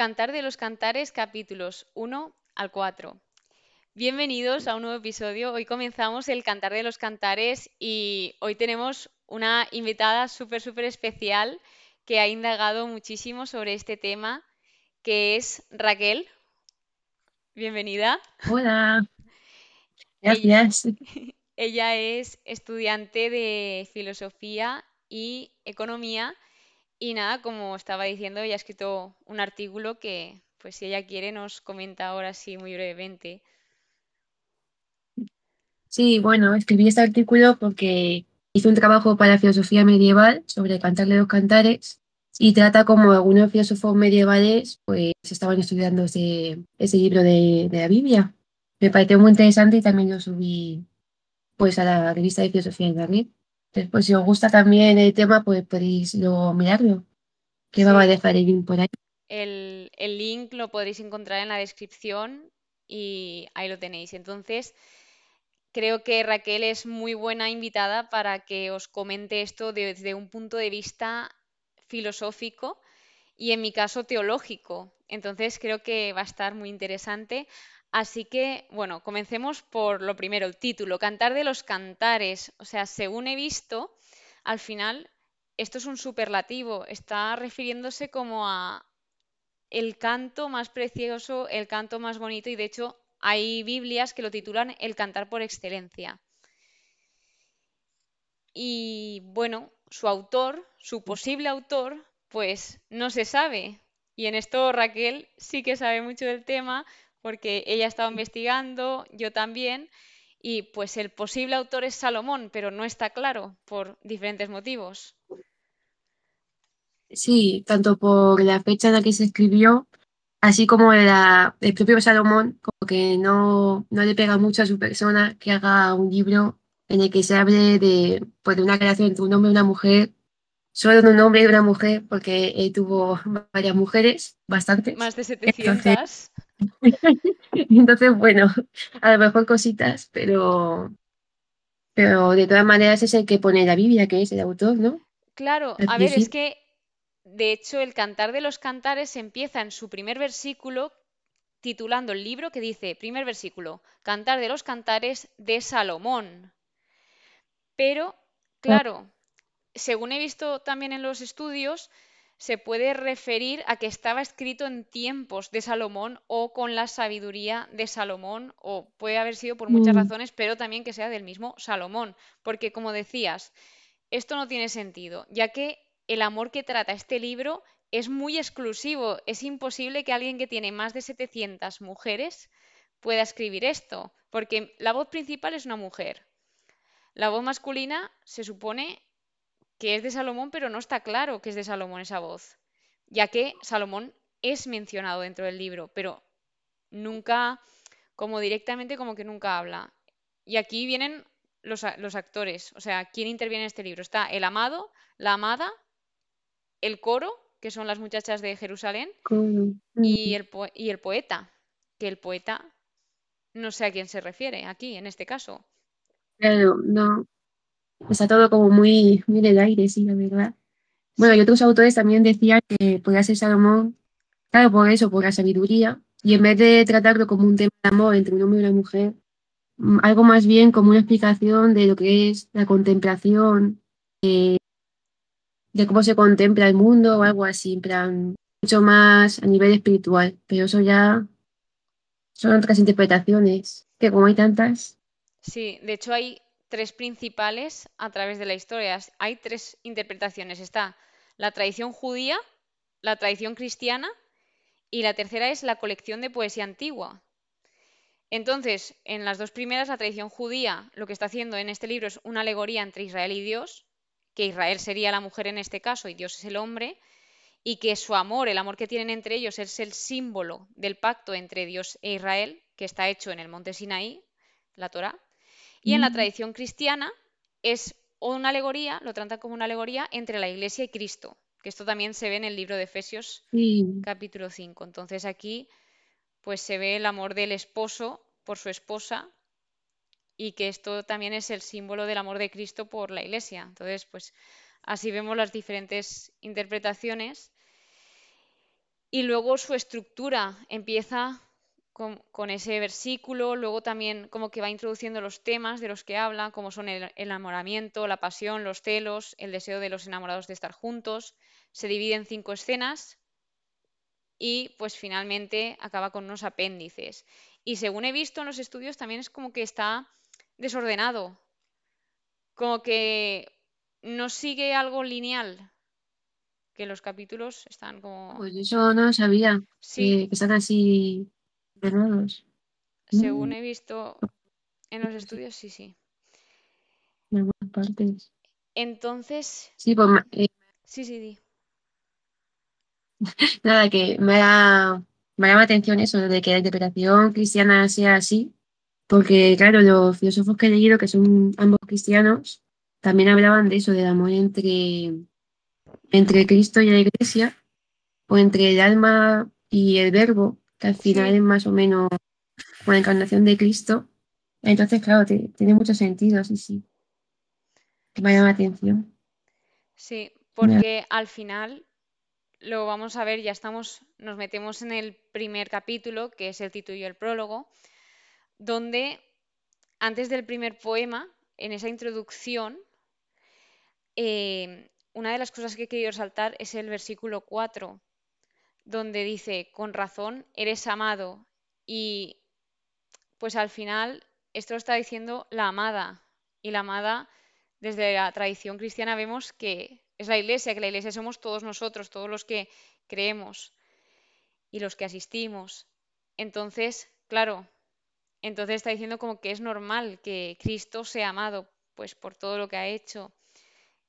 Cantar de los Cantares, capítulos 1 al 4. Bienvenidos a un nuevo episodio. Hoy comenzamos el Cantar de los Cantares y hoy tenemos una invitada súper, súper especial que ha indagado muchísimo sobre este tema, que es Raquel. Bienvenida. Hola, gracias. Ella es estudiante de filosofía y economía y nada, como estaba diciendo, ella ha escrito un artículo que, pues si ella quiere, nos comenta ahora sí muy brevemente. Sí, bueno, escribí este artículo porque hice un trabajo para filosofía medieval sobre el Cantar los Cantares y trata como algunos filósofos medievales pues estaban estudiando ese, ese libro de, de la Biblia. Me pareció muy interesante y también lo subí pues a la revista de filosofía en Internet. Entonces, pues si os gusta también el tema, pues podéis luego mirarlo, que va a Sí, dejar el link por ahí. el, el link lo podréis encontrar en la descripción y ahí lo tenéis. Entonces, creo que Raquel es muy buena invitada para que os comente esto desde un punto de vista filosófico y en mi caso teológico. Entonces creo que va a estar muy interesante. Así que, bueno, comencemos por lo primero, el título, Cantar de los Cantares. O sea, según he visto, al final esto es un superlativo, está refiriéndose como a el canto más precioso, el canto más bonito y de hecho hay Biblias que lo titulan el cantar por excelencia. Y bueno, su autor, su posible autor, pues no se sabe. Y en esto Raquel sí que sabe mucho del tema porque ella ha estado investigando, yo también, y pues el posible autor es Salomón, pero no está claro por diferentes motivos. Sí, tanto por la fecha en la que se escribió, así como la, el propio Salomón, como que no, no le pega mucho a su persona que haga un libro en el que se hable de, pues, de una relación entre un hombre y una mujer, solo de un hombre y una mujer, porque él tuvo varias mujeres, bastantes. Más de Entonces, 700. entonces, bueno, a lo mejor cositas, pero, pero de todas maneras es el que pone la Biblia, que es el autor, ¿no? Claro, a ver, es que de hecho el Cantar de los Cantares empieza en su primer versículo titulando el libro que dice, primer versículo, Cantar de los Cantares de Salomón. Pero, claro, según he visto también en los estudios, se puede referir a que estaba escrito en tiempos de Salomón o con la sabiduría de Salomón, o puede haber sido por muchas Mm, razones, pero también que sea del mismo Salomón, porque como decías, esto no tiene sentido, ya que el amor que trata este libro es muy exclusivo. Es imposible que alguien que tiene más de 700 mujeres pueda escribir esto, porque la voz principal es una mujer. La voz masculina se supone que es de Salomón, pero no está claro que es de Salomón esa voz, ya que Salomón es mencionado dentro del libro, pero nunca, como directamente, como que nunca habla. Y aquí vienen los, los actores, o sea, ¿quién interviene en este libro? Está el amado, la amada, el coro, que son las muchachas de Jerusalén, y el, y el poeta, que el poeta no sé a quién se refiere aquí, en este caso. claro, no. Está todo como muy, muy en el aire, sí, la verdad. Bueno, y otros autores también decían que podía ser Salomón, claro, por eso, por la sabiduría, y en vez de tratarlo como un tema de amor entre un hombre y una mujer, mm, algo más bien como una explicación de lo que es la contemplación, de cómo se contempla el mundo o algo así, en plan, mucho más a nivel espiritual, pero eso ya son otras interpretaciones, que como hay tantas, sí, de hecho hay tres principales a través de la historia. Hay tres interpretaciones. Está la tradición judía, la tradición cristiana y la tercera es la colección de poesía antigua. Entonces, en las dos primeras, la tradición judía lo que está haciendo en este libro es una alegoría entre Israel y Dios, que Israel sería la mujer en este caso y Dios es el hombre, y que su amor, el amor que tienen entre ellos, es el símbolo del pacto entre Dios e Israel, que está hecho en el monte Sinaí, la Torá. Y en la mm, tradición cristiana es una alegoría, lo tratan como una alegoría entre la Iglesia y Cristo, que esto también se ve en el libro de Efesios sí, capítulo 5. Entonces aquí pues se ve el amor del esposo por su esposa y que esto también es el símbolo del amor de Cristo por la Iglesia. Entonces, pues así vemos las diferentes interpretaciones Y luego su estructura empieza con, con ese versículo, luego también como que va introduciendo los temas de los que habla, como son el enamoramiento, la pasión, los celos, el deseo de los enamorados de estar juntos. Se divide en cinco escenas y pues finalmente acaba con unos apéndices. Y según he visto en los estudios también es como que está desordenado, como que no sigue algo lineal, que los capítulos están como... Pues eso no lo sabía, Sí, que, que están así según Mm, he visto en los estudios, sí, sí. en algunas partes. Entonces, Sí, pues eh, sí, sí, di. nada, que me da, me llama la atención eso, de que la interpretación cristiana sea así, porque claro, los filósofos que he leído, que son ambos cristianos, también hablaban de eso, del amor entre, entre Cristo y la Iglesia, o entre el alma y el verbo, que al final Sí, es más o menos una encarnación de Cristo. Entonces, claro, te- tiene mucho sentido, sí, sí, que me llama la atención. sí, porque al final lo vamos a ver, ya estamos, nos metemos en el primer capítulo, que es el título y el prólogo, donde antes del primer poema, en esa introducción, eh, una de las cosas que he querido resaltar es el versículo 4, donde dice, con razón eres amado. Y pues al final esto está diciendo la amada. Y la amada, desde la tradición cristiana vemos que es la iglesia, que la iglesia somos todos nosotros, todos los que creemos y los que asistimos. Entonces, claro, entonces está diciendo como que es normal que Cristo sea amado, pues por todo lo que ha hecho.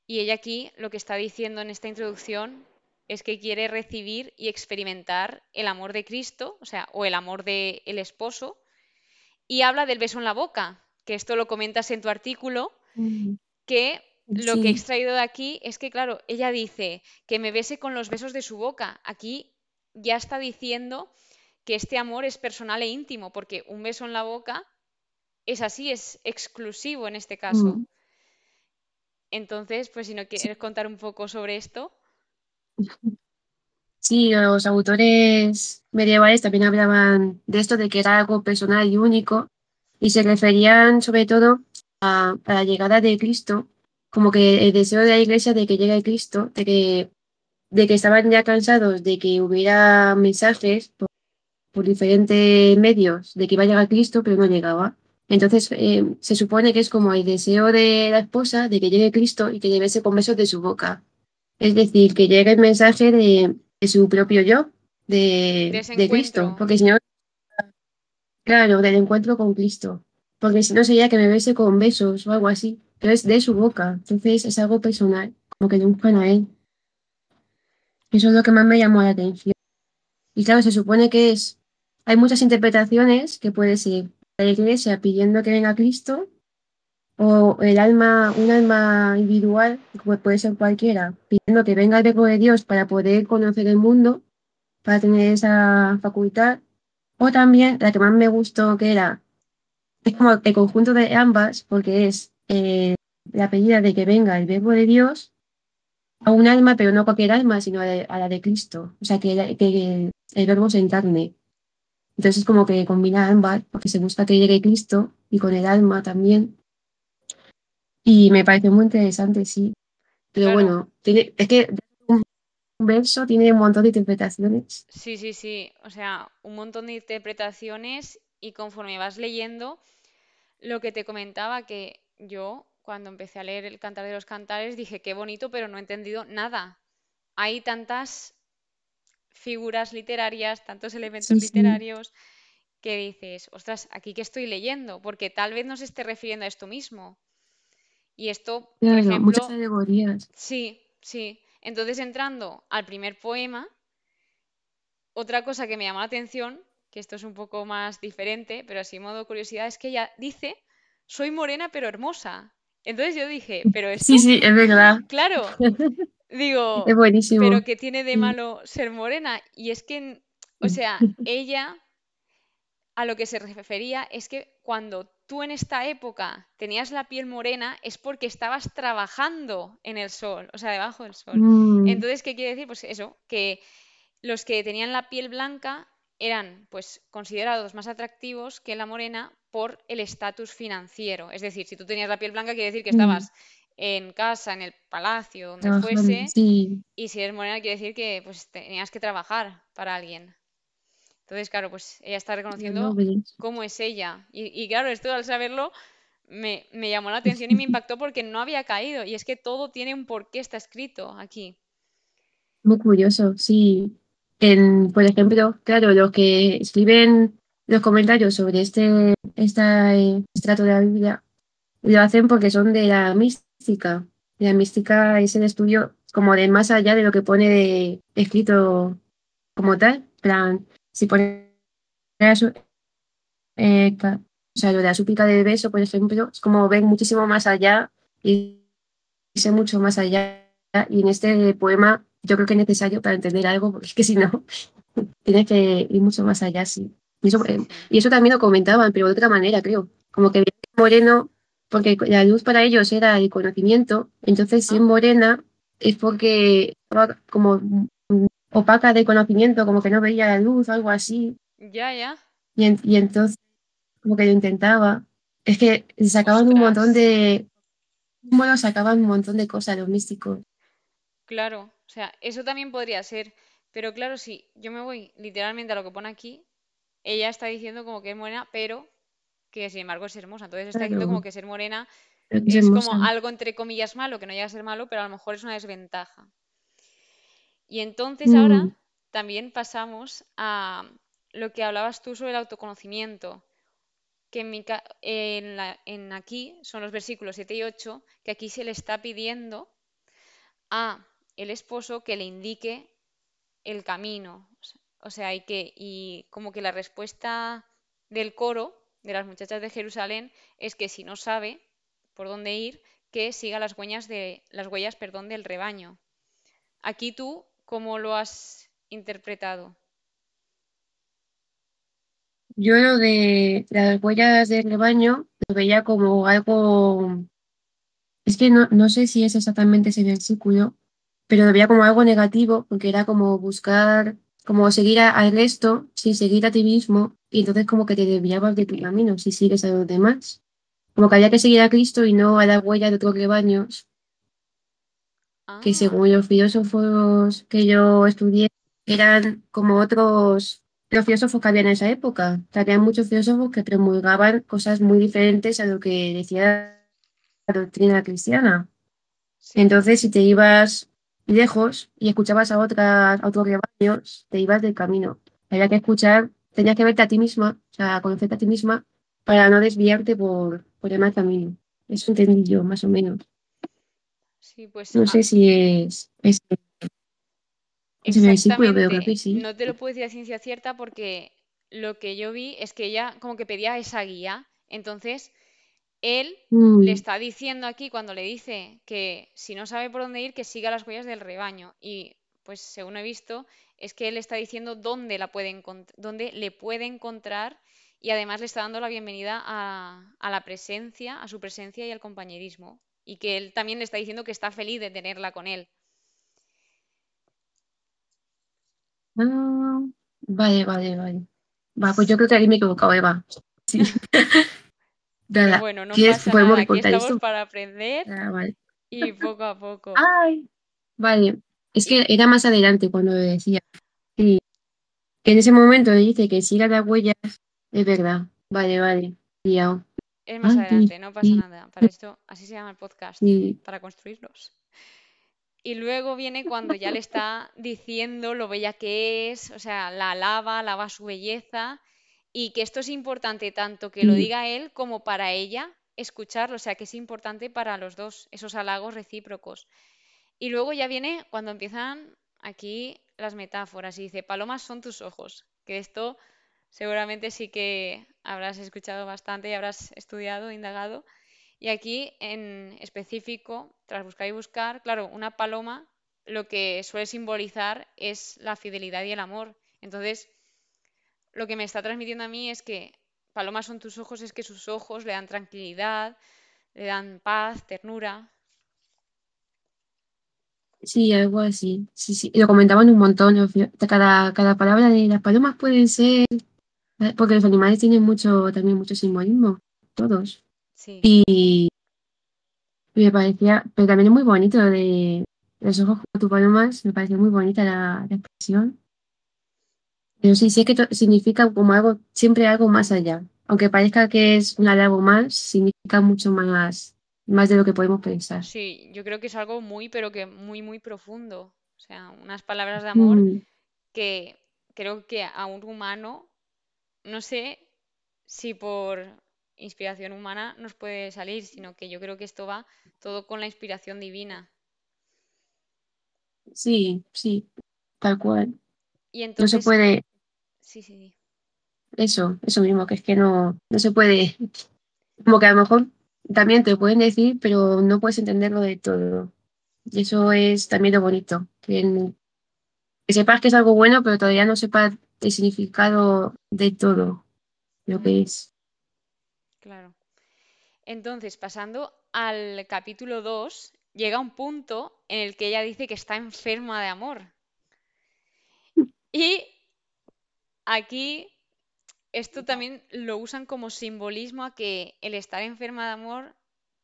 Y ella aquí lo que está diciendo en esta introducción es que quiere recibir y experimentar el amor de Cristo, o sea, o el amor del esposo, y habla del beso en la boca, que esto lo comentas en tu artículo, que lo que he extraído de aquí es que, claro, ella dice que me bese con los besos de su boca. Aquí ya está diciendo que este amor es personal e íntimo, porque un beso en la boca es así, es exclusivo en este caso. mm, Entonces, pues si no sí, quieres contar un poco sobre esto, sí, los autores medievales también hablaban de esto, de que era algo personal y único, y se referían sobre todo a, a la llegada de Cristo, como que el deseo de la iglesia de que llegue Cristo, de que, de que estaban ya cansados de que hubiera mensajes por, por diferentes medios de que iba a llegar Cristo, pero no llegaba. Entonces, eh, se supone que es como el deseo de la esposa de que llegue Cristo y que le bese con besos de su boca. Es decir, que llegue el mensaje de, de su propio yo, de de, Cristo, porque si no, claro, del encuentro con Cristo, porque si no sería que me bese con besos o algo así, pero es de su boca, entonces es algo personal, como que le buscan a él. Eso es lo que más me llamó la atención. Y claro, se supone que es, hay muchas interpretaciones que puede ser la iglesia pidiendo que venga Cristo, o el alma, un alma individual, como puede ser cualquiera, pidiendo que venga el verbo de Dios para poder conocer el mundo para tener esa facultad. O también la que más me gustó, que era, es como el conjunto de ambas, porque es eh, la pedida de que venga el verbo de Dios a un alma, pero no cualquier alma, sino a, la a la de Cristo. O sea, que, la- que el verbo se encarne. Entonces es como que combina ambas, porque se busca que llegue Cristo y con el alma también. Y me pareció muy interesante, sí. Pero claro, bueno, tiene, es que un verso tiene un montón de interpretaciones. sí, sí, sí, o sea, un montón de interpretaciones y conforme vas leyendo, lo que te comentaba que yo cuando empecé a leer el Cantar de los Cantares dije qué bonito, pero no he entendido nada. Hay tantas figuras literarias, tantos elementos Sí, sí. literarios que dices, ostras, aquí que estoy leyendo, porque tal vez no se esté refiriendo a esto mismo. Y esto, por Claro, muchas ejemplo, alegorías. sí, sí. Entonces, entrando al primer poema, otra cosa que me llamó la atención, que esto es un poco más diferente, pero así modo curiosidad, es que ella dice, soy morena pero hermosa. Entonces yo dije, pero Sí, esto, sí, es verdad. claro, Es digo, pero buenísimo. ¿qué tiene de Sí. malo ser morena? Y es que, o sea, ella a lo que se refería es que cuando tú en esta época tenías la piel morena es porque estabas trabajando en el sol, o sea, debajo del sol. Mm, Entonces, ¿qué quiere decir? Pues eso, que los que tenían la piel blanca eran pues considerados más atractivos que la morena por el estatus financiero. Es decir, si tú tenías la piel blanca quiere decir que Mm, estabas en casa, en el palacio, donde fuese, sí, y si eres morena quiere decir que pues tenías que trabajar para alguien. Entonces, claro, pues ella está reconociendo cómo es ella. Y, y claro, esto al saberlo me, me llamó la atención y me impactó porque no había caído. Y es que todo tiene un porqué, está escrito aquí. Muy curioso, sí. En, por ejemplo, claro, los que escriben los comentarios sobre este, esta, eh, estrato de la Biblia lo hacen porque son de la mística. La mística es el estudio como de más allá de lo que pone de, escrito como tal. Plan, si pone eso, eh, o sea, lo de la súplica del beso, por ejemplo, es como ven muchísimo más allá y sé mucho más allá. Y en este poema yo creo que es necesario para entender algo, porque es que si no, tienes que ir mucho más allá, sí. Y eso, eh, y eso también lo comentaban, pero de otra manera, creo. Como que moreno, porque la luz para ellos era el conocimiento, entonces si es Ah, morena es porque estaba como opaca de conocimiento, como que no veía la luz, algo así. ya, ya. Y, en- y entonces como que lo intentaba. Es que sacaban un montón de, bueno, sacaban un montón de cosas los místicos. Claro. O sea, eso también podría ser. Pero claro, si yo me voy literalmente a lo que pone aquí, ella está diciendo como que es morena, pero que sin embargo es hermosa. Entonces está diciendo como que ser morena es es como algo entre comillas malo, que no llega a ser malo, pero a lo mejor es una desventaja. Y entonces ahora Mm, también pasamos a lo que hablabas tú sobre el autoconocimiento, que en, mi ca- en la- en aquí son los versículos 7 y 8, que aquí se le está pidiendo a el esposo que le indique el camino. O sea, o sea, y que, y como que la respuesta del coro de las muchachas de Jerusalén es que si no sabe por dónde ir, que siga las huellas de, las huellas, perdón, del rebaño. Aquí tú, ¿cómo lo has interpretado? Yo lo de las huellas del rebaño lo veía como algo, es que no, no sé si es exactamente ese versículo, pero lo veía como algo negativo, porque era como buscar, como seguir a- al resto sin seguir a ti mismo, y entonces como que te desviabas de tu camino si sigues a los demás. Como que había que seguir a Cristo y no a las huellas de otros rebaños, que según los filósofos que yo estudié, eran como otros, los filósofos que había en esa época. Que Había muchos filósofos que promulgaban cosas muy diferentes a lo que decía la doctrina cristiana. sí, Entonces, si te ibas lejos y escuchabas a, otras, a otros rebaños, te ibas del camino. Había que escuchar, tenías que verte a ti misma, o sea, conocerte a ti misma para no desviarte por, por el mal camino. Eso entendí yo, más o menos. Sí, pues No ah, sé si es, es ese versículo, pero creo exactamente. que sí. No te lo puedo decir a ciencia cierta porque lo que yo vi es que ella como que pedía esa guía. Entonces, él le Mm, está diciendo aquí cuando le dice que si no sabe por dónde ir, que siga las huellas del rebaño. Y pues según he visto, es que él le está diciendo dónde la puede dónde le puede encontrar y además le está dando la bienvenida a, a la presencia, a su presencia y al compañerismo. Y que él también le está diciendo que está feliz de tenerla con él. ah, vale, vale, vale. Va, pues yo creo que ahí me he equivocado, Eva. Sí, nada. bueno, no ¿Quieres, pasa podemos nada. Aquí estamos esto? para aprender Ah, vale. y poco a poco. Ay, vale. Es que era más adelante cuando decía. Sí, que en ese momento le dice que siga las huellas. Es verdad. Vale, vale. Liado. Es más adelante, no pasa nada. Para esto, así se llama el podcast, para construirlos. Y luego viene cuando ya le está diciendo lo bella que es, o sea, la alaba, alaba su belleza, y que esto es importante tanto que lo diga él como para ella escucharlo, o sea, que es importante para los dos, esos halagos recíprocos. Y luego ya viene cuando empiezan aquí las metáforas y dice, palomas son tus ojos, que esto seguramente sí que habrás escuchado bastante y habrás estudiado, indagado. Y aquí en específico, tras buscar y buscar, claro, una paloma lo que suele simbolizar es la fidelidad y el amor. Entonces, lo que me está transmitiendo a mí es que palomas son tus ojos, es que sus ojos le dan tranquilidad, le dan paz, ternura. Sí, algo así. Sí, sí. Lo comentaban un montón. Cada, cada palabra de las palomas pueden ser, porque los animales tienen mucho, también mucho simbolismo, todos. Sí, Y me parecía, pero también es muy bonito de los ojos como tu palomas, me pareció muy bonita la, la expresión. Pero sí, sí es que significa como algo, siempre algo más allá. Aunque parezca que es un halago más, significa mucho más, más de lo que podemos pensar. sí, yo creo que es algo muy, pero que muy, muy profundo. O sea, unas palabras de amor Mm, que creo que a un humano, no sé si por inspiración humana nos puede salir, sino que yo creo que esto va todo con la inspiración divina. sí, sí, tal cual. Y No se entonces, puede, sí, sí, sí. eso, eso mismo, que es que no, no se puede, como que a lo mejor también te lo pueden decir, pero no puedes entenderlo de todo. Y eso es también lo bonito, que, que sepas que es algo bueno, pero todavía no sepas el significado de todo lo que es. claro. Entonces, pasando al capítulo 2 llega un punto en el que ella dice que está enferma de amor. Y aquí esto también lo usan como simbolismo a que el estar enferma de amor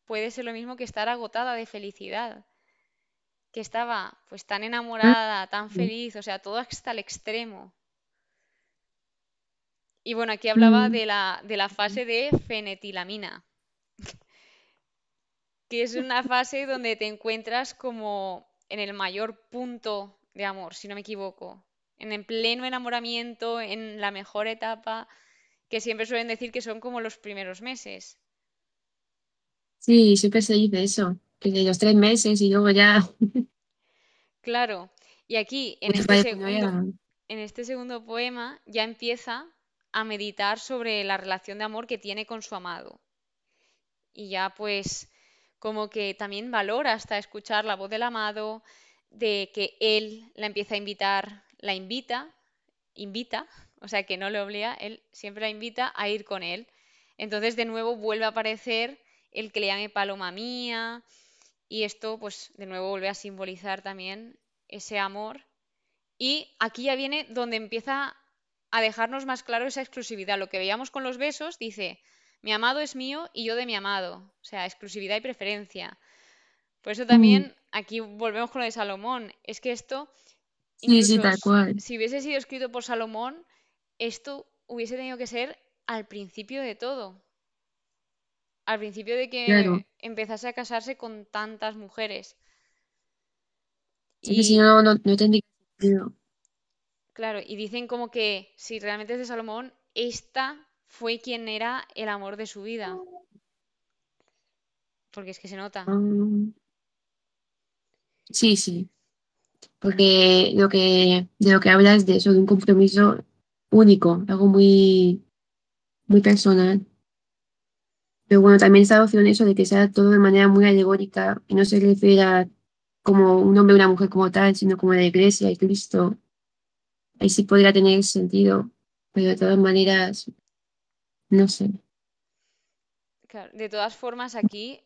puede ser lo mismo que estar agotada de felicidad, que estaba pues tan enamorada, tan Mm, feliz, o sea, todo hasta el extremo. Y bueno, aquí hablaba mm, de la, de la fase de fenetilamina, que es una fase donde te encuentras como en el mayor punto de amor, si no me equivoco, en el pleno enamoramiento, en la mejor etapa, que siempre suelen decir que son como los primeros meses. Sí, siempre se dice eso, que de los tres meses y luego ya, Claro, y aquí en pues este segundo, en este segundo poema ya empieza a meditar sobre la relación de amor que tiene con su amado. Y ya pues como que también valora hasta escuchar la voz del amado, de que él la empieza a invitar, la invita, invita, o sea que no le obliga, él siempre la invita a ir con él. Entonces de nuevo vuelve a aparecer el que le llame paloma mía, y esto pues de nuevo vuelve a simbolizar también ese amor y aquí ya viene donde empieza a dejarnos más claro esa exclusividad. Lo que veíamos con los besos dice, mi amado es mío y yo de mi amado. O sea, exclusividad y preferencia. Por eso Mm, también aquí volvemos con lo de Salomón. Es que esto, Sí, sí, tal cual, si hubiese sido escrito por Salomón, esto hubiese tenido que ser al principio de todo. Al principio de que claro. empezase a casarse con tantas mujeres. Es que si Y no, no, no tendría sentido. Claro, y dicen como que si realmente es de Salomón, esta fue quien era el amor de su vida, porque es que se nota. Mm, Sí, sí, porque lo que, de lo que hablas de eso, de un compromiso único, algo muy, muy personal. Pero bueno, también está la opción eso de que sea todo de manera muy alegórica y no se refiera como un hombre o una mujer como tal, sino como la iglesia y Cristo. Ahí sí podría tener sentido, pero de todas maneras, no sé. De todas formas, aquí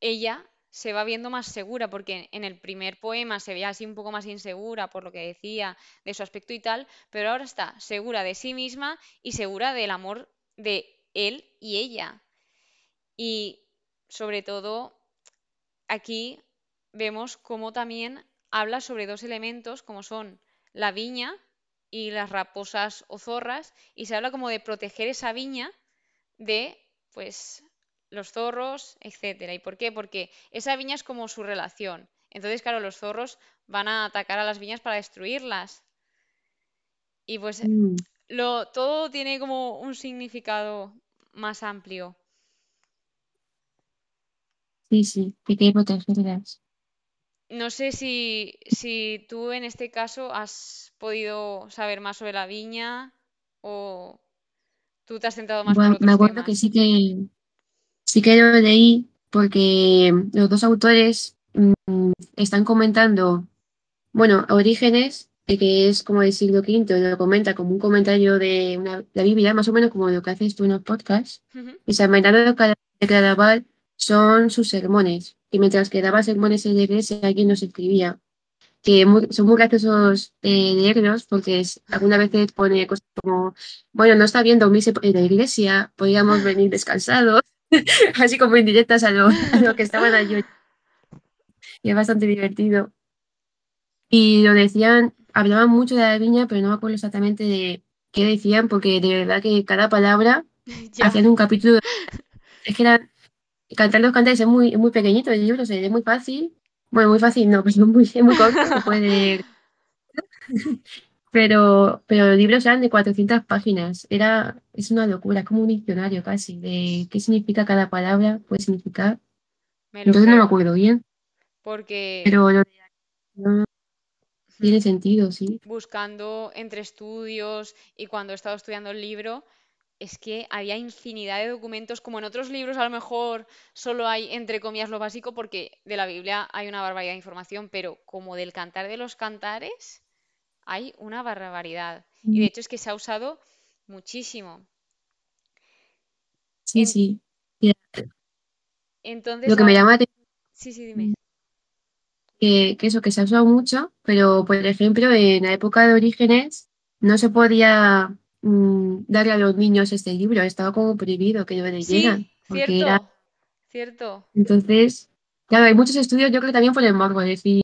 ella se va viendo más segura, porque en el primer poema se veía así un poco más insegura por lo que decía de su aspecto y tal, pero ahora está segura de sí misma y segura del amor de él y ella. Y sobre todo aquí vemos cómo también habla sobre dos elementos como son la viña y las raposas o zorras, y se habla como de proteger esa viña de, pues, los zorros, etcétera. ¿Y por qué? Porque esa viña es como su relación. Entonces, claro, los zorros van a atacar a las viñas para destruirlas. Y pues Mm, lo, todo tiene como un significado más amplio. sí, sí, hay que protegerlas. No sé si, si tú en este caso has podido saber más sobre la viña o tú te has centrado más por Bueno, me acuerdo que sí que sí que lo leí porque los dos autores mm, están comentando, bueno, Orígenes, eh, que es como del siglo V, lo comenta como un comentario de una, la Biblia, más o menos como lo que haces tú en los podcasts. Ujú, Y San Bernardo de Claraval son sus sermones, y mientras que daba sermones en la iglesia, alguien los escribía. que son muy graciosos eh, leerlos porque es, algunas veces pone cosas como, bueno, no está bien dormirse en la iglesia, podríamos venir descansados, así como indirectas a lo, a lo que estaban allí. Y es bastante divertido. Y lo decían, hablaban mucho de la viña, pero no me acuerdo exactamente de qué decían, porque de verdad que cada palabra hacían un capítulo. Es que era, cantar los cantares es muy, muy pequeñito el libro, es muy fácil. Bueno, muy fácil, no, pues muy, es muy corto, se puede pero, pero los libros eran de 400 páginas. Era, es una locura, es como un diccionario casi, de qué significa cada palabra, puede significar. Entonces no me acuerdo bien. Porque... Pero lo de... tiene sentido, sí. Buscando entre estudios y cuando he estado estudiando el libro, es que había infinidad de documentos, como en otros libros a lo mejor solo hay entre comillas lo básico, porque de la Biblia hay una barbaridad de información, pero como del cantar de los cantares hay una barbaridad. Y de hecho es que se ha usado muchísimo. Sí, sí. Entonces, lo que me llama Sí, sí, dime. Que, que, eso, que se ha usado mucho, pero por ejemplo, en la época de Orígenes no se podía Mm, darle a los niños este libro, estaba como prohibido que lo leyeran. Sí, cierto, era... cierto. Entonces, claro, hay muchos estudios, yo creo que también por el morbo, decir,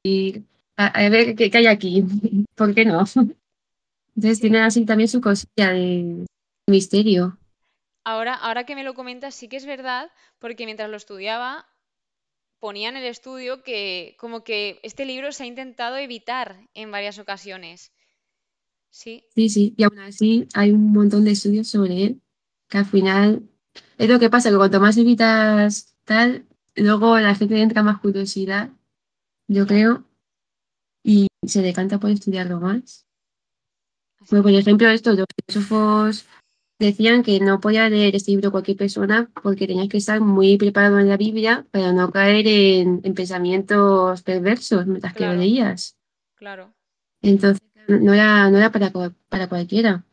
a, ver qué, hay aquí, ¿por qué no? Entonces tiene así también su cosilla de misterio. Ahora, ahora que me lo comentas, sí que es verdad, porque mientras lo estudiaba, ponía en el estudio que como que este libro se ha intentado evitar en varias ocasiones. Sí. Sí, sí, y aún así hay un montón de estudios sobre él, que al final es lo que pasa, que cuanto más evitas tal, luego la gente entra más curiosidad, yo creo, y se decanta por estudiarlo más. Pues, por ejemplo, esto, los filósofos decían que no podía leer este libro cualquier persona porque tenías que estar muy preparado en la Biblia para no caer en, pensamientos perversos mientras que lo leías. Claro. Entonces, no era, no era para, para cualquiera.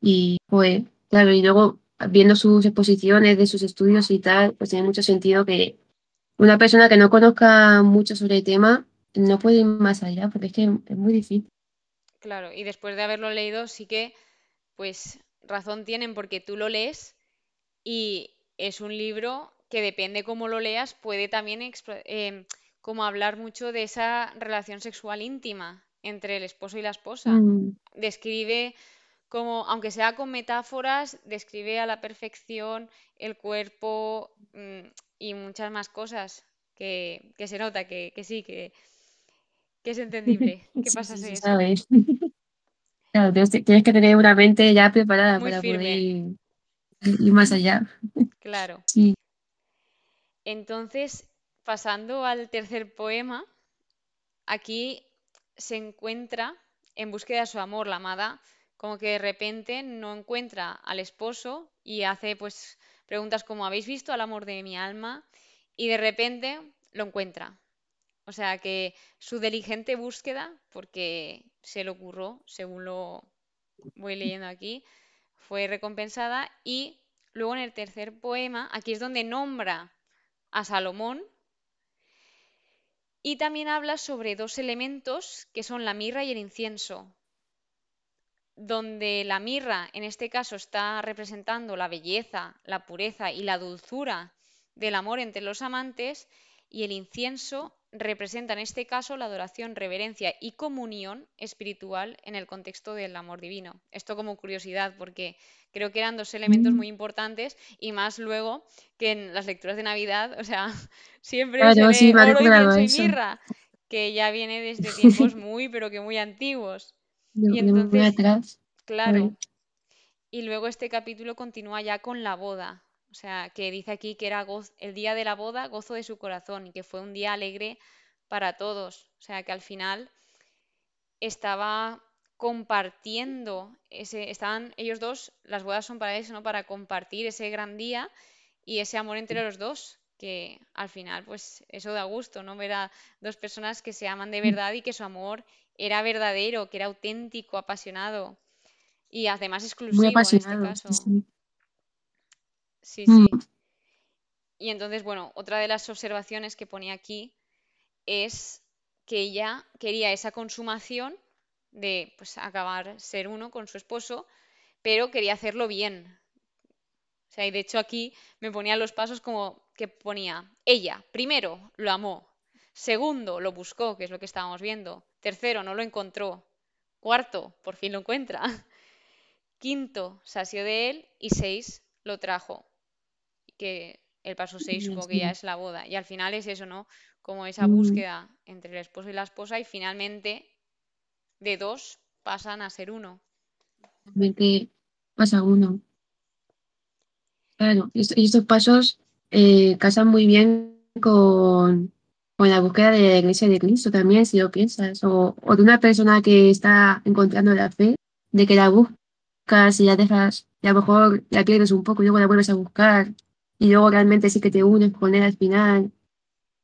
Y pues, claro, y luego viendo sus exposiciones de sus estudios y tal, pues tiene mucho sentido que una persona que no conozca mucho sobre el tema no puede ir más allá, porque es que es muy difícil. Claro, y después de haberlo leído, sí que, pues, razón tienen porque tú lo lees y es un libro que depende cómo lo leas, puede también eh, como hablar mucho de esa relación sexual íntima entre el esposo y la esposa. Mm. Describe como, aunque sea con metáforas, describe a la perfección el cuerpo mm, y muchas más cosas que, se nota que, sí, que, es entendible. ¿Qué pasa eso? Claro, tienes, que tener una mente ya preparada para poder ir, más allá. Claro. Sí. Entonces, pasando al tercer poema, aquí se encuentra en búsqueda de su amor, la amada, como que de repente no encuentra al esposo y hace pues preguntas como ¿habéis visto al amor de mi alma? Y de repente lo encuentra. O sea que su diligente búsqueda, porque se le ocurrió, según lo voy leyendo aquí, fue recompensada y luego en el tercer poema, aquí es donde nombra a Salomón y también habla sobre dos elementos que son la mirra y el incienso, donde la mirra en este caso está representando la belleza, la pureza y la dulzura del amor entre los amantes y el incienso representa en este caso la adoración, reverencia y comunión espiritual en el contexto del amor divino. Esto como curiosidad, porque creo que eran dos elementos mm. muy importantes y más luego que en las lecturas de Navidad, o sea, siempre se oro, incienso y mirra, que ya viene desde tiempos muy, pero que muy antiguos. y entonces, claro. Y luego este capítulo continúa ya con la boda, o sea, que dice aquí que era el día de la boda, gozo de su corazón, y que fue un día alegre para todos. O sea, que al final estaba compartiendo ese, estaban ellos dos, las bodas son para eso, ¿no? Para compartir ese gran día y ese amor entre los dos, que al final, pues eso da gusto, ¿no? Ver a dos personas que se aman de verdad y que su amor era verdadero, que era auténtico, apasionado y además exclusivo en este caso. Sí, mm. sí. Y entonces, bueno, otra de las observaciones que ponía aquí es que ella quería esa consumación de pues, acabar ser uno con su esposo, pero quería hacerlo bien. O sea, y de hecho aquí me ponía los pasos como que ponía, ella, primero, lo amó, segundo, lo buscó, que es lo que estábamos viendo, tercero, no lo encontró, cuarto, por fin lo encuentra, quinto, sació de él y seis, lo trajo. Que el paso seis supongo que ya es la boda. Y al final es eso, ¿no? Como esa Mm, búsqueda entre el esposo y la esposa y finalmente de dos pasan a ser uno. realmente pasa uno. Claro, y est- y estos pasos eh, casan muy bien con, con la búsqueda de la iglesia de Cristo también, si lo piensas, o, o de una persona que está encontrando la fe, de que la buscas y la dejas, y a lo mejor la pierdes un poco y luego la vuelves a buscar, y luego realmente sí que te unes con él al final.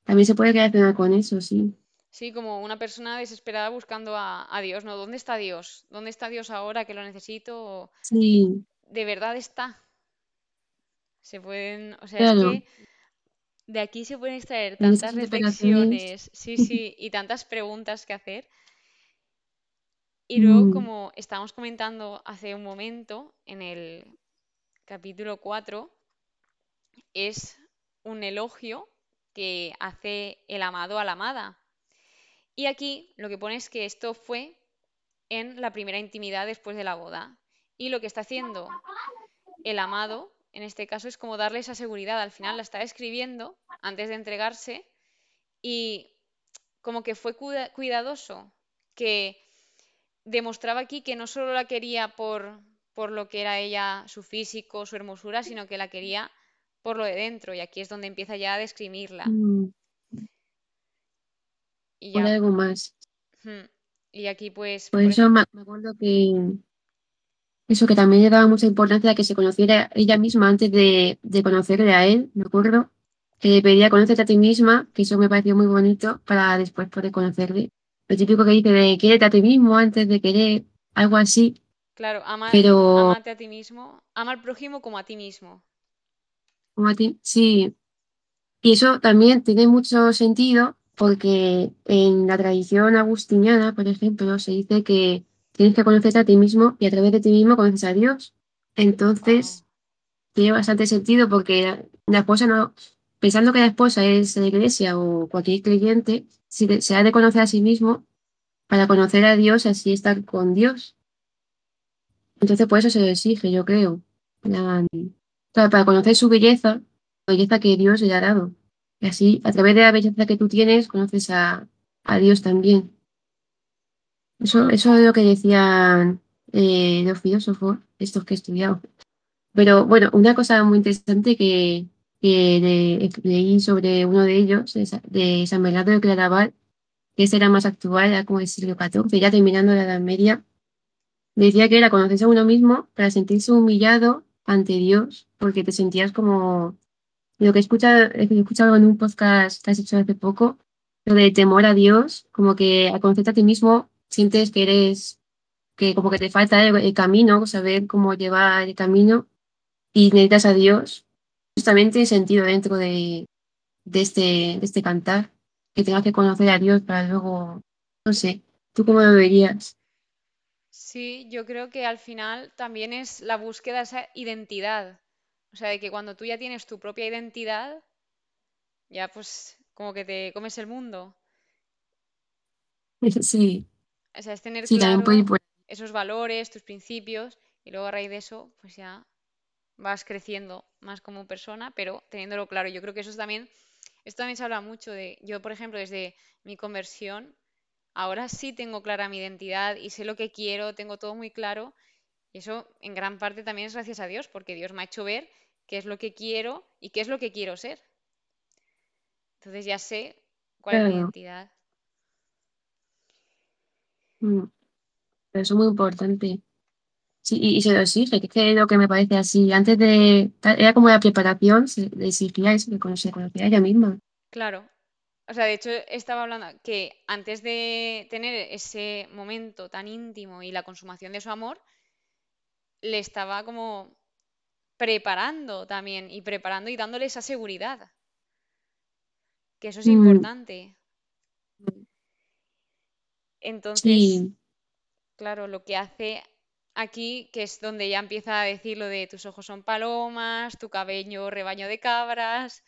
También se puede relacionar con eso, sí. Sí, como una persona desesperada buscando a, a Dios, ¿no? ¿Dónde está Dios? ¿Dónde está Dios ahora que lo necesito? ¿O Sí, ¿De verdad está? Se pueden, o sea, es que de aquí se pueden extraer tantas reflexiones, sí, sí, y tantas preguntas que hacer. Y luego, mm, como estábamos comentando hace un momento, en el capítulo 4, es un elogio que hace el amado a la amada. Y aquí lo que pone es que esto fue en la primera intimidad después de la boda. Y lo que está haciendo el amado, en este caso, es como darle esa seguridad. Al final la está escribiendo antes de entregarse y como que fue cuida- cuidadoso, que demostraba aquí que no solo la quería por, por lo que era ella, su físico, su hermosura, sino que la quería por lo de dentro. Y aquí es donde empieza ya a describirla. Y por algo más. y aquí pues, Por por eso ejemplo, me acuerdo que Eso que también le daba mucha importancia a que se conociera ella misma antes de, de conocerle a él, me acuerdo, que le pedía conócete a ti misma, que eso me pareció muy bonito para después poder conocerle. Lo típico que dice de quiérete a ti mismo antes de querer, algo así, claro, pero amate a ti mismo, ama al prójimo como a ti mismo. como a ti, sí. Y eso también tiene mucho sentido porque en la tradición agustiniana, por ejemplo, se dice que tienes que conocerte a ti mismo y a través de ti mismo conoces a Dios. Entonces, Tiene bastante sentido porque la esposa no, pensando que la esposa es la iglesia o cualquier creyente, si de- se ha de conocer a sí mismo para conocer a Dios, así estar con Dios. Entonces, por eso se lo exige, yo creo. Claro, para conocer su belleza, la belleza que Dios le ha dado. Y así, a través de la belleza que tú tienes, conoces a, a Dios también. Eso, eso es lo que decían eh, los filósofos, estos que he estudiado. Pero bueno, una cosa muy interesante que, le- leí sobre uno de ellos, de San Bernardo de Claraval, que ese era más actual, era como el siglo XIV, ya terminando la Edad Media, decía que era conocerse a uno mismo para sentirse humillado ante Dios, porque te sentías como, lo que he escuchado, he escuchado en un podcast que has hecho hace poco, lo de temor a Dios, como que al conocerte a ti mismo sientes que eres, que como que te falta el, camino, saber cómo llevar el camino y necesitas a Dios, también tiene sentido dentro de, de este, de este cantar, que tengas que conocer a Dios para luego, no sé, ¿tú cómo lo verías? Sí, yo creo que al final también es la búsqueda de esa identidad. O sea, de que cuando tú ya tienes tu propia identidad, ya pues como que te comes el mundo. Sí, O sea, es tener sí, puede claro esos valores, tus principios, y luego a raíz de eso, pues ya vas creciendo más como persona, pero teniéndolo claro. Yo creo que eso es también, esto también se habla mucho de, yo por ejemplo, desde mi conversión, ahora sí tengo clara mi identidad y sé lo que quiero, tengo todo muy claro, y eso en gran parte también es gracias a Dios, porque Dios me ha hecho ver qué es lo que quiero y qué es lo que quiero ser. Entonces ya sé cuál es mi identidad. mm, eso es muy importante. Sí, y, y se lo exige, que es lo que me parece así, antes de, era como la preparación, se le exigía eso, que se conocía ella misma. Claro, O sea, de hecho, estaba hablando que antes de tener ese momento tan íntimo y la consumación de su amor, le estaba como preparando también y preparando y dándole esa seguridad, que eso es Mm, importante. Entonces, Sí, claro, lo que hace aquí, que es donde ya empieza a decir lo de tus ojos son palomas, tu cabello rebaño de cabras,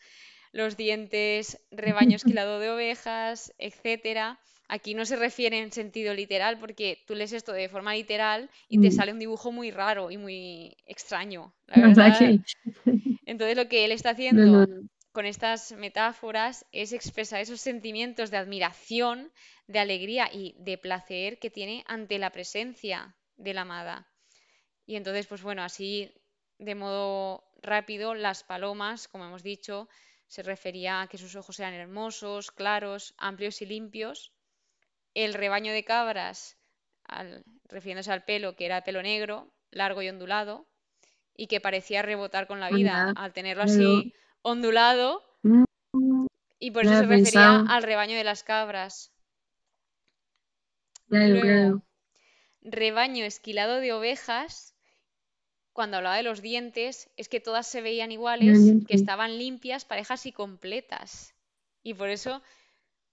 los dientes rebaño esquilado de ovejas, etcétera. Aquí no se refiere en sentido literal, porque tú lees esto de forma literal y te mm, sale un dibujo muy raro y muy extraño, la verdad Entonces lo que él está no, haciendo no. con estas metáforas es expresar esos sentimientos de admiración, de alegría y de placer que tiene ante la presencia de la amada. Y entonces, pues bueno, así de modo rápido, las palomas, como hemos dicho, se refería a que sus ojos eran hermosos, claros, amplios y limpios. El rebaño de cabras, al- refiriéndose al pelo, que era pelo negro, largo y ondulado, y que parecía rebotar con la vida al tenerlo así ondulado, mm, y por eso se refería al rebaño de las cabras. Luego, rebaño esquilado de ovejas cuando hablaba de los dientes, es que todas se veían iguales, que estaban limpias, parejas y completas. Y por eso,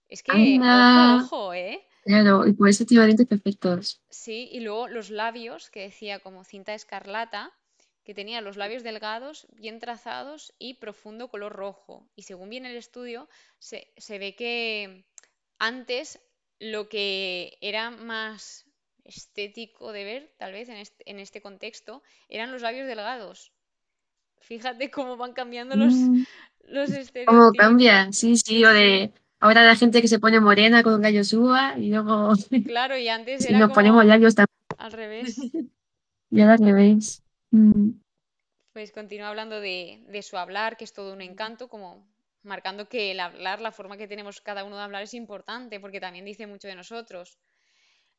es que, ojo, ¿eh? Claro, y por eso tiene dientes perfectos. Sí, y luego los labios, que decía como cinta escarlata, que tenía los labios delgados, bien trazados y profundo color rojo. Y según viene el estudio, se, se ve que antes lo que era más estético de ver, tal vez en este, en este contexto, eran los labios delgados. Fíjate cómo van cambiando los, Mm, los ¿Cómo estereotipos. cambia? Sí, Sí, o de ahora la gente que se pone morena con gallo suba y luego Claro, y antes era nos ponemos labios también, al revés. ya al revés. Mm, Pues continúa hablando de, de su hablar, que es todo un encanto, como marcando que el hablar, la forma que tenemos cada uno de hablar es importante, porque también dice mucho de nosotros.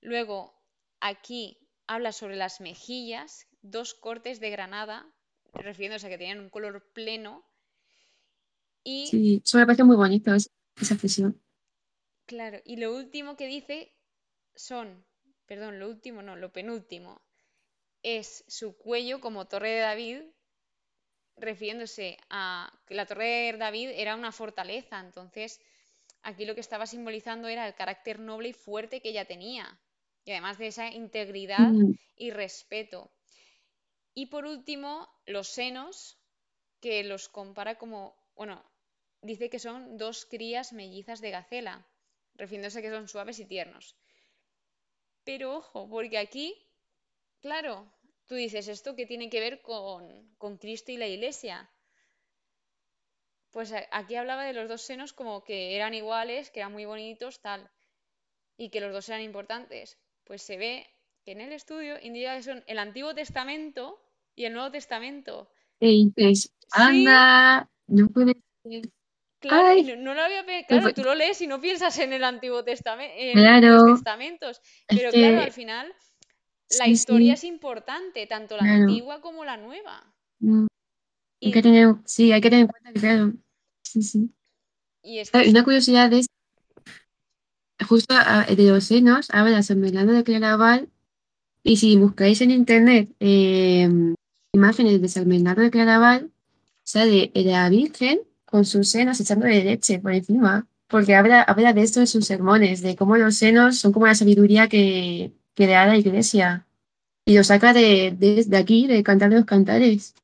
Luego, aquí habla sobre las mejillas, dos cortes de granada, refiriéndose a que tenían un color pleno. Y, sí, eso me parece muy bonito, es- esa expresión. claro, y lo último que dice son, perdón, lo último no, lo penúltimo, es su cuello como torre de David, refiriéndose a que la torre de David era una fortaleza, entonces aquí lo que estaba simbolizando era el carácter noble y fuerte que ella tenía, y además de esa integridad Mm, y respeto. Y por último, los senos, que los compara como, bueno, dice que son dos crías mellizas de gacela, refiriéndose a que son suaves y tiernos. Pero ojo, porque aquí, claro, tú dices esto que tiene que ver con, con Cristo y la Iglesia. Pues aquí hablaba de los dos senos como que eran iguales, que eran muy bonitos, tal, y que los dos eran importantes. Pues se ve que en el estudio indica que son el Antiguo Testamento y el Nuevo Testamento. ¿Qué dices? Sí, Anda, no puede ser. Claro, Ay, no, no lo había pues, claro, pues, tú lo lees y no piensas en el Antiguo Testamento, en los claro, testamentos, es pero claro, al final la sí, historia sí, es importante, tanto la claro. antigua como la nueva. Mm, hay que tener, sí, hay que tener en cuenta que, claro, sí, sí. y es que Una curiosidad es, justo de los senos, habla San Bernardo de Claraval, y si buscáis en internet eh, imágenes de San Bernardo de Claraval, sale la Virgen con sus senos echándole leche por encima, porque habla, habla de esto en sus sermones, de cómo los senos son como la sabiduría que, que le da la iglesia, y lo saca de, de, de aquí, de Cantar de los Cantares.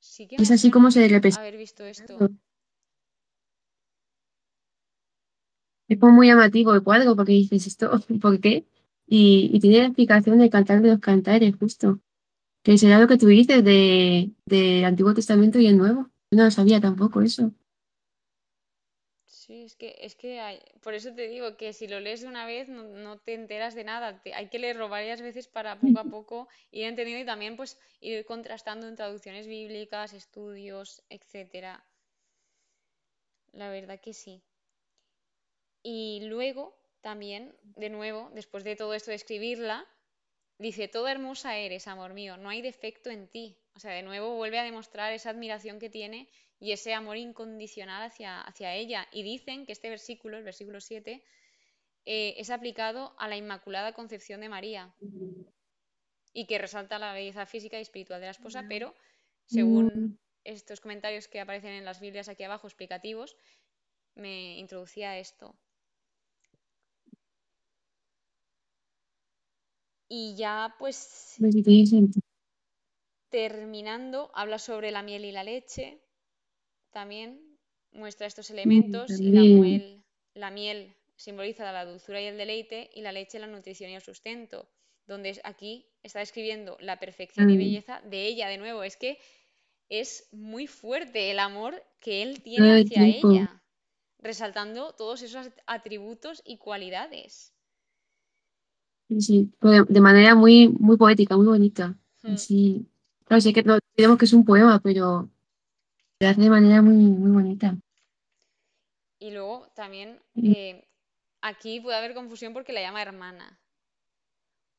sí que Y es así como se le representa. haber visto esto. Es como muy llamativo el cuadro, porque dices esto, ¿por qué? Y, y tiene la explicación del Cantar de los Cantares, justo, que será lo que tú dices de, del Antiguo Testamento y el Nuevo. No lo sabía tampoco eso. Sí, es que, es que hay- por eso te digo que si lo lees de una vez no, no te enteras de nada. te- hay que leerlo varias veces para poco a poco ir entendiendo y también pues ir contrastando en traducciones bíblicas, estudios, etcétera. La verdad que sí. Y luego también, de nuevo, después de todo esto de escribirla, dice, toda hermosa eres, amor mío, no hay defecto en ti. O sea, de nuevo vuelve a demostrar esa admiración que tiene y ese amor incondicional hacia, hacia ella. Y dicen que este versículo, el versículo 7, eh, es aplicado a la Inmaculada Concepción de María y que resalta la belleza física y espiritual de la esposa, pero según estos comentarios que aparecen en las Biblias aquí abajo explicativos, me introducía esto. Y ya pues Pues sí, tiene sentido. Terminando, habla sobre la miel y la leche. También muestra estos elementos y la muel, la miel simboliza la dulzura y el deleite y la leche la nutrición y el sustento. Donde aquí está describiendo la perfección y belleza de ella de nuevo. Es que es muy fuerte el amor que él tiene hacia ella, resaltando todos esos atributos y cualidades. Sí, sí, de, manera muy, muy poética, muy bonita. Mm. Así, claro, sé que no digamos que es un poema, pero lo hace de manera muy, muy bonita. Y luego también eh, aquí puede haber confusión porque la llama hermana.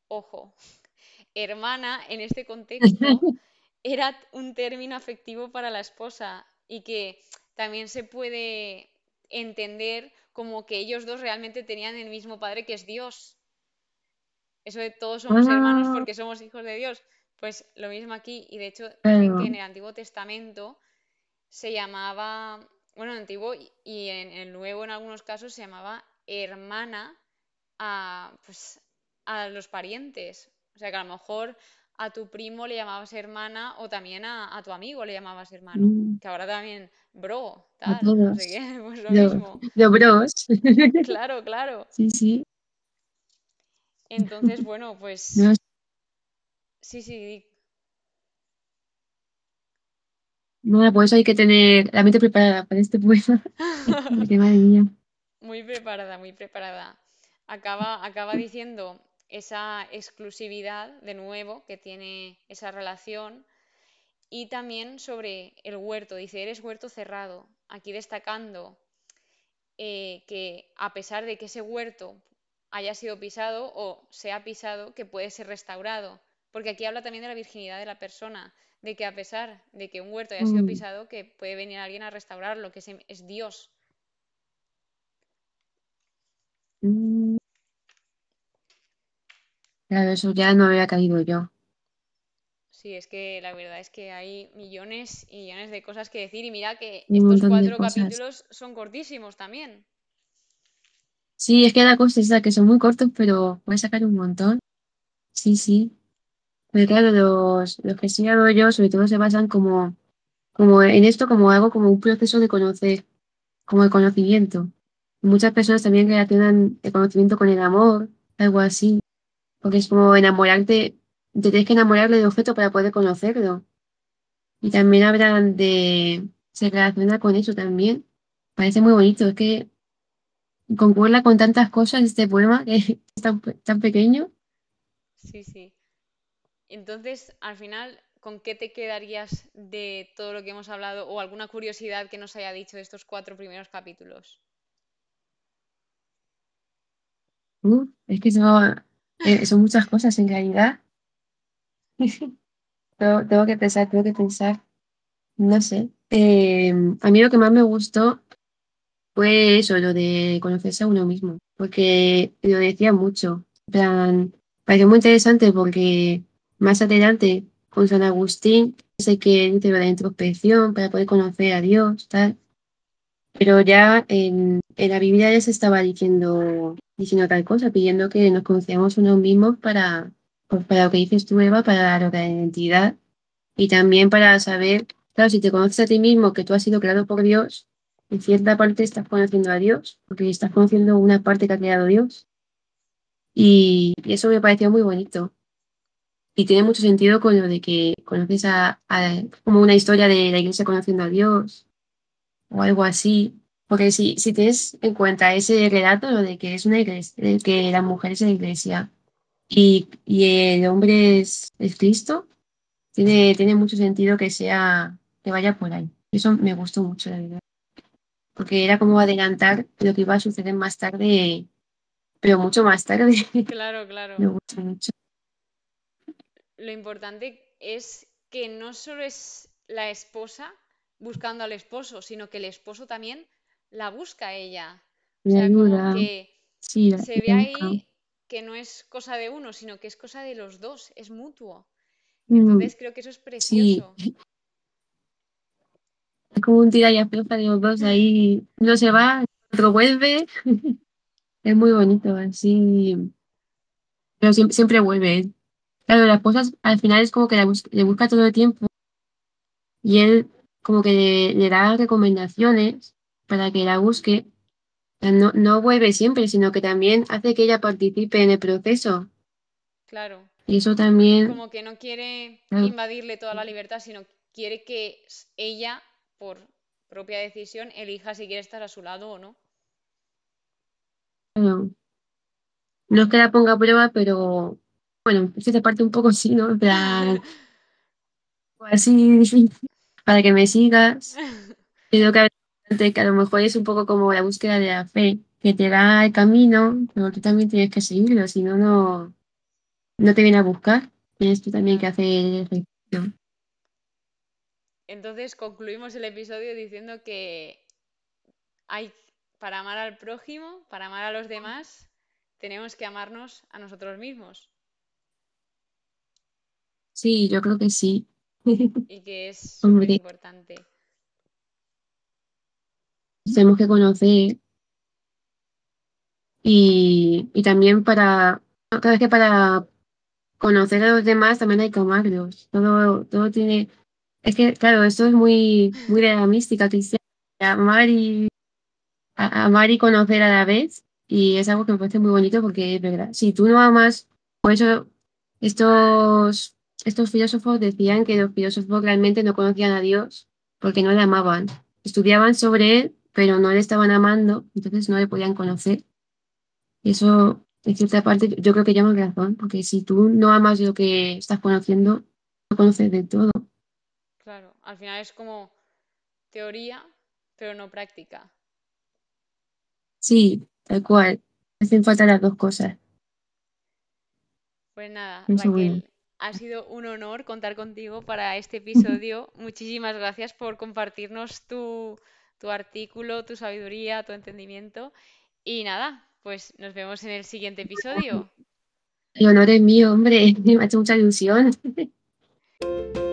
Ojo, hermana en este contexto era un término afectivo para la esposa y que también se puede entender como que ellos dos realmente tenían el mismo padre que es Dios. Eso de todos somos hermanos Ah, porque somos hijos de Dios. Pues lo mismo aquí. Y de hecho dicen que claro. en el Antiguo Testamento se llamaba, bueno, en el Antiguo y en el Nuevo en algunos casos se llamaba hermana a, pues, a los parientes. O sea que a lo mejor a tu primo le llamabas hermana o también a, a tu amigo le llamabas hermano. Mm, Que ahora también, bro, A tal, no sé qué, todos. pues lo mismo. los bros. Claro, claro. Sí, sí. Entonces, bueno, No, pues sí, sí, di- no, por eso hay que tener la mente preparada para este poema. Porque madre mía. muy preparada, muy preparada. Acaba, acaba diciendo esa exclusividad de nuevo que tiene esa relación y también sobre el huerto. Dice, eres huerto cerrado. Aquí destacando eh, que a pesar de que ese huerto haya sido pisado o sea pisado, que puede ser restaurado. Porque aquí habla también de la virginidad de la persona, de que a pesar de que un huerto haya sido Mm, pisado, que puede venir alguien a restaurarlo, que es, es Dios. mm, Claro, eso ya no había caído yo. Sí, es que la verdad es que hay millones y millones de cosas que decir y mira que Un estos cuatro capítulos son cortísimos también. Sí, es que la cosa es esa, que son muy cortos, pero puedes sacar un montón. Sí, sí. Pero claro, los, los que he estudiado yo, sobre todo se basan como, como en esto, como algo, como un proceso de conocer, como de conocimiento. Muchas personas también relacionan el conocimiento con el amor, algo así, porque es como enamorarte, te tienes que enamorar del objeto para poder conocerlo. Y también hablan de, se relaciona con eso también. Parece muy bonito, es que concuerda con tantas cosas este poema que es tan, tan pequeño. Sí, sí. Entonces, al final, ¿con qué te quedarías de todo lo que hemos hablado o alguna curiosidad que nos haya dicho de estos cuatro primeros capítulos? Es que son, eh, son muchas cosas en realidad. Tengo, que pensar, tengo que pensar. No sé. Eh, a mí lo que más me gustó fue eso, lo de conocerse a uno mismo, porque lo decía mucho. Plan, pareció muy interesante porque más adelante con San Agustín sé que dice lo de introspección para poder conocer a Dios, tal. Pero ya en, en la Biblia ya se estaba diciendo, diciendo tal cosa, pidiendo que nos conociéramos unos mismos para, pues para lo que dices tú, Eva, para lo de la identidad y también para saber, claro, si te conoces a ti mismo, que tú has sido creado por Dios, en cierta parte estás conociendo a Dios, porque estás conociendo una parte que ha creado Dios. Y, y eso me pareció muy bonito. Y tiene mucho sentido con lo de que conoces a, a- como una historia de la iglesia conociendo a Dios o algo así. Porque si, si tienes en cuenta ese relato, lo de que es una iglesia, de que la mujer es la iglesia y, y el hombre es, es Cristo, tiene, tiene mucho sentido que sea, que vaya por ahí. Eso me gustó mucho, la verdad. Porque era como adelantar lo que iba a suceder más tarde, pero mucho más tarde. Claro, claro. Me gustó mucho. Lo importante es que no solo es la esposa buscando al esposo, sino que el esposo también la busca a ella. O Me sea, como que Sí, se ve ahí que no es cosa de uno, sino que es cosa de los dos, es mutuo. Mm, Entonces creo que eso es sí, precioso. es como un tira y afloja de los dos ahí. Uno se va, otro vuelve. Es muy bonito, así. pero siempre, siempre vuelve. Claro, las cosas al final es como que la bus- le busca todo el tiempo y él como que le, le da recomendaciones para que la busque. O sea, No, no vuelve siempre, sino que también hace que ella participe en el proceso. Claro. Y eso también, Como que no quiere claro, invadirle toda la libertad, sino quiere que ella, por propia decisión, elija si quiere estar a su lado o no. claro. No es que la ponga a prueba, pero bueno, es que se parte un poco sí, ¿no? Plan, pues así, para que me sigas. Creo que, a lo mejor es un poco como la búsqueda de la fe, que te da el camino, pero tú también tienes que seguirlo, si no, no, no te viene a buscar. Tienes tú también que hacer ejercicio. Entonces concluimos el episodio diciendo que hay, para amar al prójimo, para amar a los demás, tenemos que amarnos a nosotros mismos Sí, yo creo que sí. y que es súper Hombre, importante. tenemos que conocer y, y también para, cada vez que para conocer a los demás también hay que amarlos. Todo, todo tiene, es que claro, esto es muy, muy de la mística cristiana, amar y, a- amar y conocer a la vez y es algo que me parece muy bonito porque es verdad, si tú no amas, por eso estos, estos filósofos decían que los filósofos realmente no conocían a Dios porque no le amaban. Estudiaban sobre él, pero no le estaban amando, entonces no le podían conocer. Y eso, en cierta parte, yo creo que llaman razón, porque si tú no amas lo que estás conociendo, no conoces de todo. Claro, al final es como teoría, pero no práctica. Sí, tal cual. Hacen falta las dos cosas. Pues nada. Raquel, ha sido un honor contar contigo para este episodio. Muchísimas gracias por compartirnos tu, tu artículo, tu sabiduría, tu entendimiento. Y nada, pues nos vemos en el siguiente episodio. El honor es mío, hombre. Me ha hecho mucha ilusión.